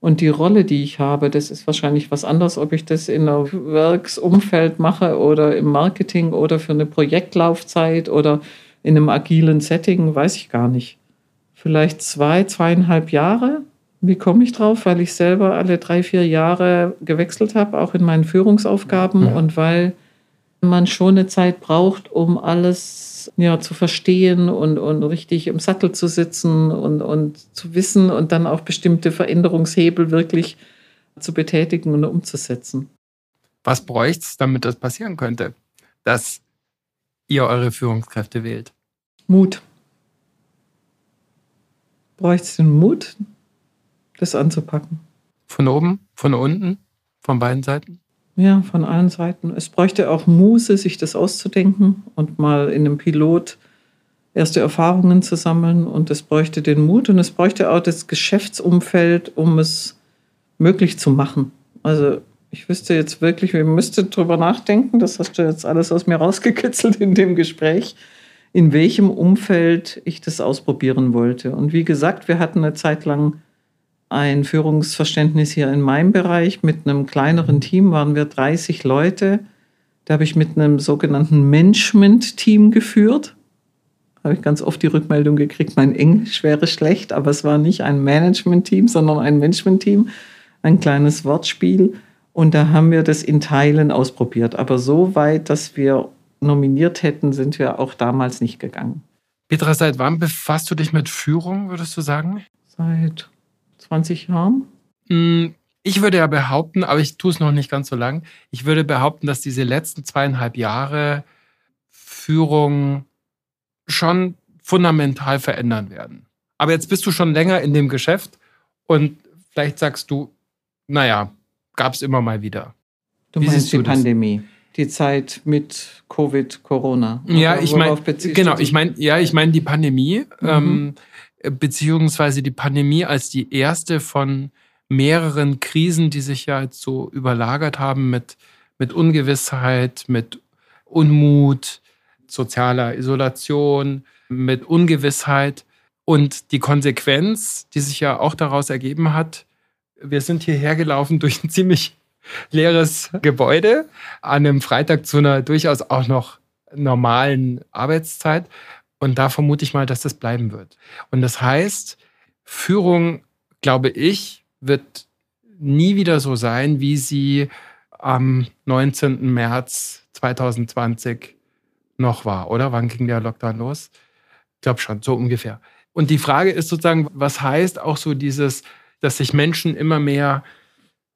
Und die Rolle, die ich habe, das ist wahrscheinlich was anderes, ob ich das in einem Werksumfeld mache oder im Marketing oder für eine Projektlaufzeit oder in einem agilen Setting, weiß ich gar nicht. Vielleicht zwei, zweieinhalb Jahre wie komme ich drauf? Weil ich selber alle drei, vier Jahre gewechselt habe, auch in meinen Führungsaufgaben ja. und weil man schon eine Zeit braucht, um alles ja, zu verstehen und, und richtig im Sattel zu sitzen und, und zu wissen und dann auch bestimmte Veränderungshebel wirklich zu betätigen und umzusetzen. Was bräuchte es, damit das passieren könnte, dass ihr eure Führungskräfte wählt? Mut. Bräuchte es den Mut, das anzupacken. Von oben, von unten, von beiden Seiten? Ja, von allen Seiten. Es bräuchte auch Muße, sich das auszudenken und mal in einem Pilot erste Erfahrungen zu sammeln. Und es bräuchte den Mut und es bräuchte auch das Geschäftsumfeld, um es möglich zu machen. Also ich wüsste jetzt wirklich, wir müssten drüber nachdenken, das hast du jetzt alles aus mir rausgekitzelt in dem Gespräch, in welchem Umfeld ich das ausprobieren wollte. Und wie gesagt, wir hatten eine Zeit lang ein Führungsverständnis hier in meinem Bereich. Mit einem kleineren Team waren wir 30 Leute. Da habe ich mit einem sogenannten Management-Team geführt. Da habe ich ganz oft die Rückmeldung gekriegt, mein Englisch wäre schlecht, aber es war nicht ein Management-Team, sondern ein Management-Team. Ein kleines Wortspiel. Und da haben wir das in Teilen ausprobiert. Aber so weit, dass wir nominiert hätten, sind wir auch damals nicht gegangen. Petra, seit wann befasst du dich mit Führung, würdest du sagen? Seit 20 Jahren? Hm, ich würde ja behaupten, aber ich tue es noch nicht ganz so lang, ich würde behaupten, dass diese letzten zweieinhalb Jahre Führung schon fundamental verändern werden. Aber jetzt bist du schon länger in dem Geschäft und vielleicht sagst du, naja, gab es immer mal wieder. Du Wie meinst die Pandemie, die Zeit mit Covid, Corona. Ja, ich meine, genau, ich meine, ja, ich meine die Pandemie. Mhm. Ähm, beziehungsweise die Pandemie als die erste von mehreren Krisen, die sich ja jetzt so überlagert haben mit, mit Ungewissheit, mit Unmut, sozialer Isolation, mit Ungewissheit. Und die Konsequenz, die sich ja auch daraus ergeben hat, wir sind hierher gelaufen durch ein ziemlich leeres Gebäude an einem Freitag zu einer durchaus auch noch normalen Arbeitszeit. Und da vermute ich mal, dass das bleiben wird. Und das heißt, Führung, glaube ich, wird nie wieder so sein, wie sie am 19. März 2020 noch war, oder? Wann ging der Lockdown los? Ich glaube schon, so ungefähr. Und die Frage ist sozusagen, was heißt auch so dieses, dass sich Menschen immer mehr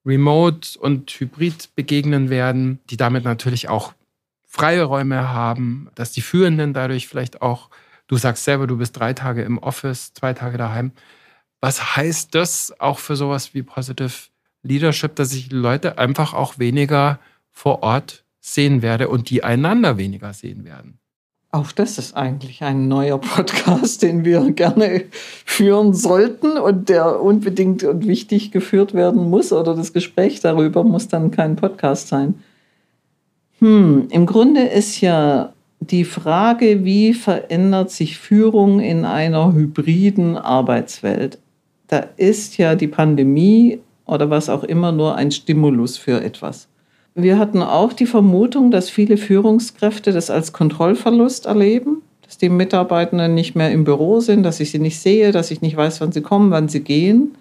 remote und hybrid begegnen werden, die damit natürlich auch freie Räume haben, dass die Führenden dadurch vielleicht auch, du sagst selber, du bist drei Tage im Office, zwei Tage daheim. Was heißt das auch für sowas wie Positive Leadership, dass ich Leute einfach auch weniger vor Ort sehen werde und die einander weniger sehen werden? Auch das ist eigentlich ein neuer Podcast, den wir gerne führen sollten und der unbedingt und wichtig geführt werden muss oder das Gespräch darüber muss dann kein Podcast sein. Hm, im Grunde ist ja die Frage, wie verändert sich Führung in einer hybriden Arbeitswelt? Da ist ja die Pandemie oder was auch immer nur ein Stimulus für etwas. Wir hatten auch die Vermutung, dass viele Führungskräfte das als Kontrollverlust erleben, dass die Mitarbeitenden nicht mehr im Büro sind, dass ich sie nicht sehe, dass ich nicht weiß, wann sie kommen, wann sie gehen.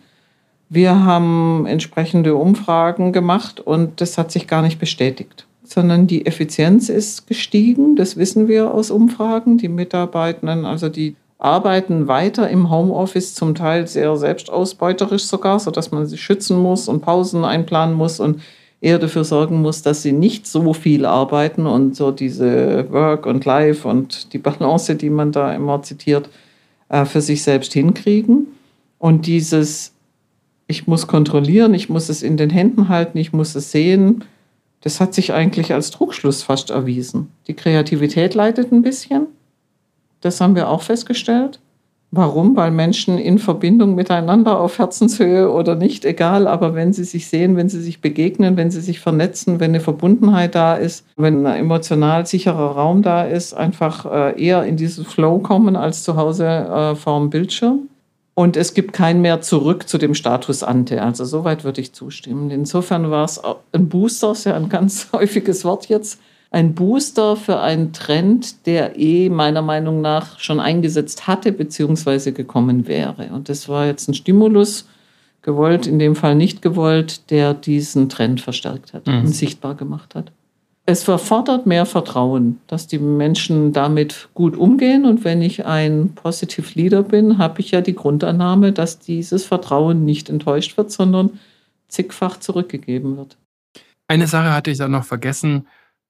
Wir haben entsprechende Umfragen gemacht und das hat sich gar nicht bestätigt, sondern die Effizienz ist gestiegen, das wissen wir aus Umfragen. Die Mitarbeitenden, also die arbeiten weiter im Homeoffice, zum Teil sehr selbstausbeuterisch sogar, sodass man sie schützen muss und Pausen einplanen muss und eher dafür sorgen muss, dass sie nicht so viel arbeiten und so diese Work und Life und die Balance, die man da immer zitiert, äh, für sich selbst hinkriegen. Und dieses, ich muss kontrollieren, ich muss es in den Händen halten, ich muss es sehen, das hat sich eigentlich als Trugschluss fast erwiesen. Die Kreativität leidet ein bisschen das haben wir auch festgestellt. Warum? Weil Menschen in Verbindung miteinander auf Herzenshöhe oder nicht, egal, aber wenn sie sich sehen, wenn sie sich begegnen, wenn sie sich vernetzen, wenn eine Verbundenheit da ist, wenn ein emotional sicherer Raum da ist, einfach äh, eher in diesen Flow kommen als zu Hause äh, vor dem Bildschirm. Und es gibt kein mehr zurück zu dem Status ante. Also soweit würde ich zustimmen. Insofern war es ein Booster, ist ja ein ganz häufiges Wort jetzt, ein Booster für einen Trend, der eh meiner Meinung nach schon eingesetzt hatte bzw. gekommen wäre. Und das war jetzt ein Stimulus, gewollt, in dem Fall nicht gewollt, der diesen Trend verstärkt hat mhm. und sichtbar gemacht hat. Es verfordert mehr Vertrauen, dass die Menschen damit gut umgehen. Und wenn ich ein Positive Leader bin, habe ich ja die Grundannahme, dass dieses Vertrauen nicht enttäuscht wird, sondern zigfach zurückgegeben wird. Eine Sache hatte ich da noch vergessen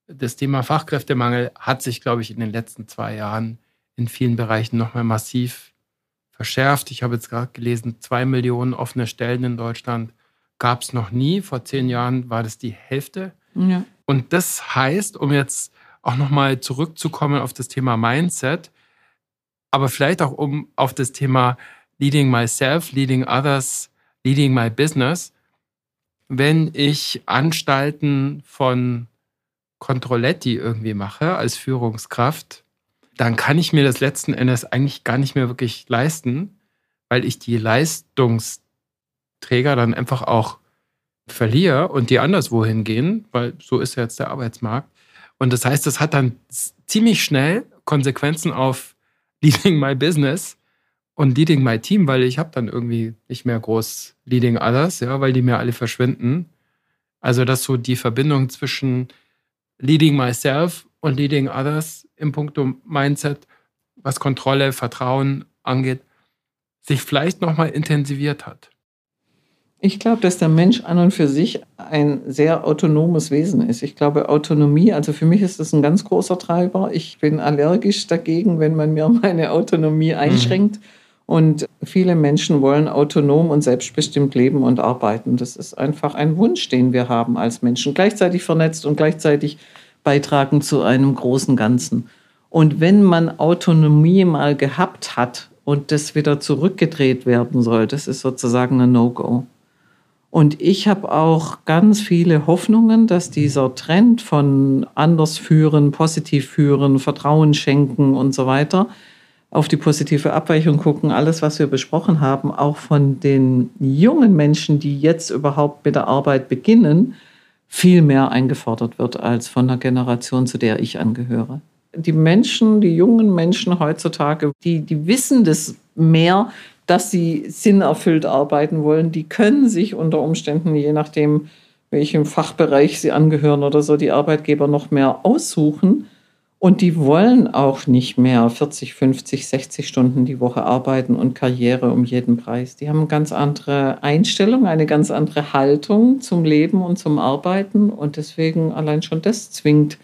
das Thema Fachkräftemangel hat sich, glaube ich, in den letzten zwei Jahren in vielen Bereichen nochmal massiv verschärft. Ich habe jetzt gerade gelesen, zwei Millionen offene Stellen in Deutschland gab es noch nie. Vor zehn Jahren war das die Hälfte. Ja. Und das heißt, um jetzt auch nochmal zurückzukommen auf das Thema Mindset, aber vielleicht auch um auf das Thema Leading Myself, Leading Others, Leading My Business, wenn ich Anstalten von Controletti irgendwie mache als Führungskraft, dann kann ich mir das letzten Endes eigentlich gar nicht mehr wirklich leisten, weil ich die Leistungsträger dann einfach auch verliere und die anderswohin gehen, weil so ist ja jetzt der Arbeitsmarkt. Und das heißt, das hat dann ziemlich schnell Konsequenzen auf Leading My Business und Leading My Team, weil ich habe dann irgendwie nicht mehr groß Leading Others, ja, weil die mir alle verschwinden. Also dass so die Verbindung zwischen Leading Myself und Leading Others im Punkto Mindset, was Kontrolle, Vertrauen angeht, sich vielleicht nochmal intensiviert hat? Ich glaube, dass der Mensch an und für sich ein sehr autonomes Wesen ist. Ich glaube, Autonomie, also für mich ist das ein ganz großer Treiber. Ich bin allergisch dagegen, wenn man mir meine Autonomie mhm. einschränkt. Mhm. Und viele Menschen wollen autonom und selbstbestimmt leben und arbeiten. Das ist einfach ein Wunsch, den wir haben als Menschen. Gleichzeitig vernetzt und gleichzeitig beitragen zu einem großen Ganzen. Und wenn man Autonomie mal gehabt hat und das wieder zurückgedreht werden soll, das ist sozusagen ein No-Go. Und ich habe auch ganz viele Hoffnungen, dass dieser Trend von anders führen, positiv führen, Vertrauen schenken und so weiter, auf die positive Abweichung gucken, alles, was wir besprochen haben, auch von den jungen Menschen, die jetzt überhaupt mit der Arbeit beginnen, viel mehr eingefordert wird als von der Generation, zu der ich angehöre. Die Menschen, die jungen Menschen heutzutage, die, die wissen das mehr, dass sie sinnerfüllt arbeiten wollen. Die können sich unter Umständen, je nachdem, welchem Fachbereich sie angehören oder so, die Arbeitgeber noch mehr aussuchen und die wollen auch nicht mehr 40, 50, 60 Stunden die Woche arbeiten und Karriere um jeden Preis. Die haben eine ganz andere Einstellung, eine ganz andere Haltung zum Leben und zum Arbeiten. Und deswegen allein schon das zwingt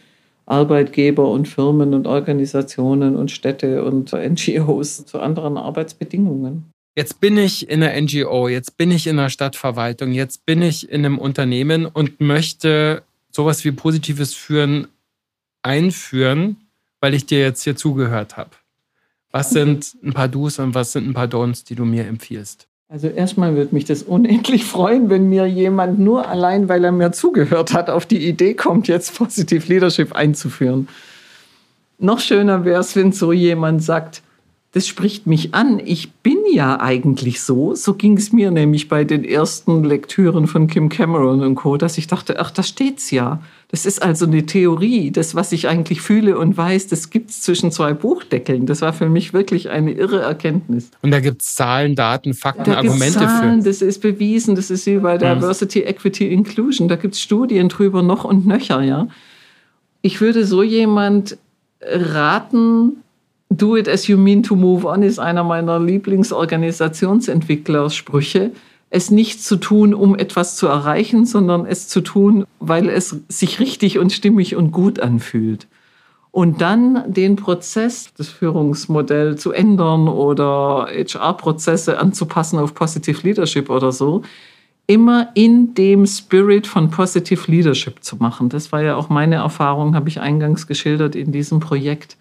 Arbeitgeber und Firmen und Organisationen und Städte und NGOs zu anderen Arbeitsbedingungen. Jetzt bin ich in der NGO, jetzt bin ich in der Stadtverwaltung, jetzt bin ich in einem Unternehmen und möchte sowas wie positives Führen einführen, weil ich dir jetzt hier zugehört habe. Was sind ein paar Do's und was sind ein paar Don'ts, die du mir empfiehlst? Also erstmal würde mich das unendlich freuen, wenn mir jemand nur allein, weil er mir zugehört hat, auf die Idee kommt, jetzt Positive Leadership einzuführen. Noch schöner wäre es, wenn so jemand sagt, das spricht mich an. Ich bin ja eigentlich so. So ging es mir nämlich bei den ersten Lektüren von Kim Cameron und Co., dass ich dachte, ach, da steht's ja. Das ist also eine Theorie. Das, was ich eigentlich fühle und weiß, das gibt's zwischen zwei Buchdeckeln. Das war für mich wirklich eine irre Erkenntnis. Und da gibt's Zahlen, Daten, Fakten, da Argumente Zahlen, für. Das ist bewiesen. Das ist wie bei Diversity, Equity, Inclusion. Da gibt's Studien drüber noch und nöcher, ja. Ich würde so jemand raten, Do it as you mean to move on ist einer meiner Lieblingsorganisationsentwicklersprüche. Es nicht zu tun, um etwas zu erreichen, sondern es zu tun, weil es sich richtig und stimmig und gut anfühlt. Und dann den Prozess, das Führungsmodell zu ändern oder HR-Prozesse anzupassen auf Positive Leadership oder so, immer in dem Spirit von Positive Leadership zu machen. Das war ja auch meine Erfahrung, habe ich eingangs geschildert in diesem Projekt.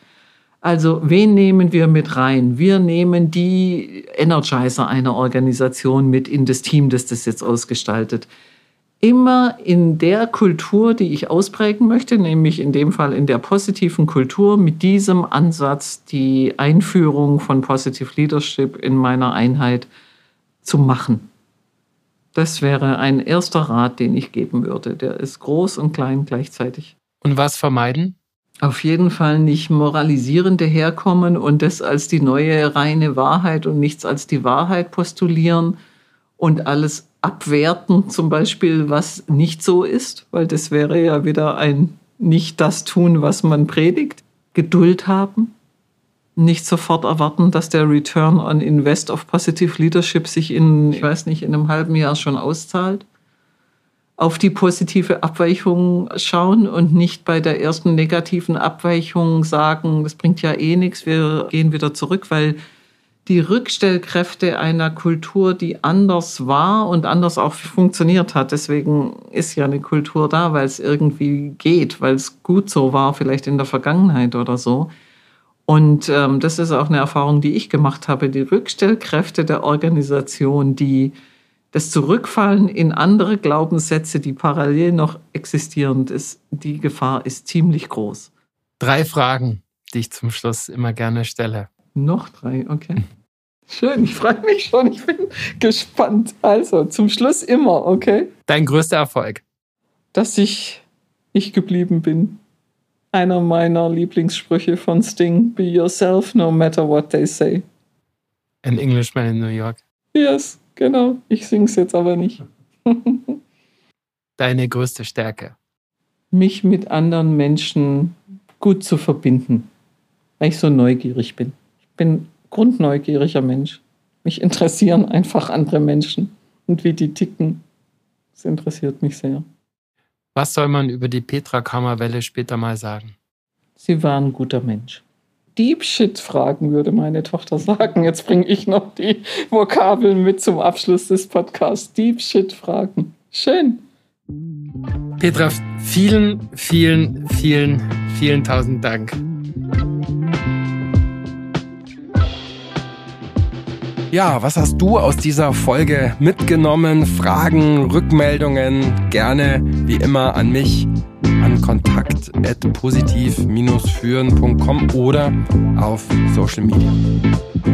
Also wen nehmen wir mit rein? Wir nehmen die Energizer einer Organisation mit in das Team, das das jetzt ausgestaltet. Immer in der Kultur, die ich ausprägen möchte, nämlich in dem Fall in der positiven Kultur, mit diesem Ansatz die Einführung von Positive Leadership in meiner Einheit zu machen. Das wäre ein erster Rat, den ich geben würde. Der ist groß und klein gleichzeitig. Und was vermeiden? Auf jeden Fall nicht moralisierende herkommen und das als die neue reine Wahrheit und nichts als die Wahrheit postulieren und alles abwerten, zum Beispiel, was nicht so ist, weil das wäre ja wieder ein nicht das tun, was man predigt. Geduld haben, nicht sofort erwarten, dass der Return on Invest of Positive Leadership sich in, ich weiß nicht, in einem halben Jahr schon auszahlt auf die positive Abweichung schauen und nicht bei der ersten negativen Abweichung sagen, das bringt ja eh nichts, wir gehen wieder zurück, weil die Rückstellkräfte einer Kultur, die anders war und anders auch funktioniert hat. Deswegen ist ja eine Kultur da, weil es irgendwie geht, weil es gut so war, vielleicht in der Vergangenheit oder so. Und ähm, das ist auch eine Erfahrung, die ich gemacht habe. Die Rückstellkräfte der Organisation, die das Zurückfallen in andere Glaubenssätze, die parallel noch existierend ist, die Gefahr ist ziemlich groß. Drei Fragen, die ich zum Schluss immer gerne stelle. Noch drei, okay. Schön, ich freue mich schon, ich bin gespannt. Also, zum Schluss immer, okay? Dein größter Erfolg? Dass ich ich geblieben bin. Einer meiner Lieblingssprüche von Sting: Be yourself no matter what they say. An Englishman in New York. Yes. Genau, ich singe es jetzt aber nicht. Deine größte Stärke? Mich mit anderen Menschen gut zu verbinden, weil ich so neugierig bin. Ich bin grundneugieriger Mensch. Mich interessieren einfach andere Menschen und wie die ticken. Das interessiert mich sehr. Was soll man über die Petra Kammerwelle später mal sagen? Sie war ein guter Mensch. Deep Shit fragen, würde meine Tochter sagen. Jetzt bringe ich noch die Vokabeln mit zum Abschluss des Podcasts. Deep Shit fragen. Schön. Petra, vielen, vielen, vielen, vielen tausend Dank. Ja, was hast du aus dieser Folge mitgenommen? Fragen, Rückmeldungen gerne wie immer an mich an kontakt.positiv-führen.com oder auf Social Media.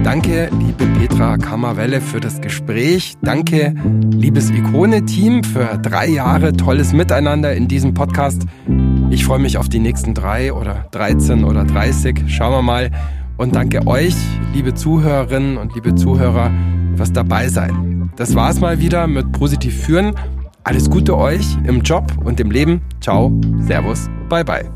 Danke, liebe Petra Kammerwelle, für das Gespräch. Danke, liebes Ikone-Team, für drei Jahre tolles Miteinander in diesem Podcast. Ich freue mich auf die nächsten drei oder 13 oder 30. Schauen wir mal. Und danke euch, liebe Zuhörerinnen und liebe Zuhörer, fürs Dabeisein. Das war's mal wieder mit Positiv führen. Alles Gute euch im Job und im Leben. Ciao, Servus, bye bye.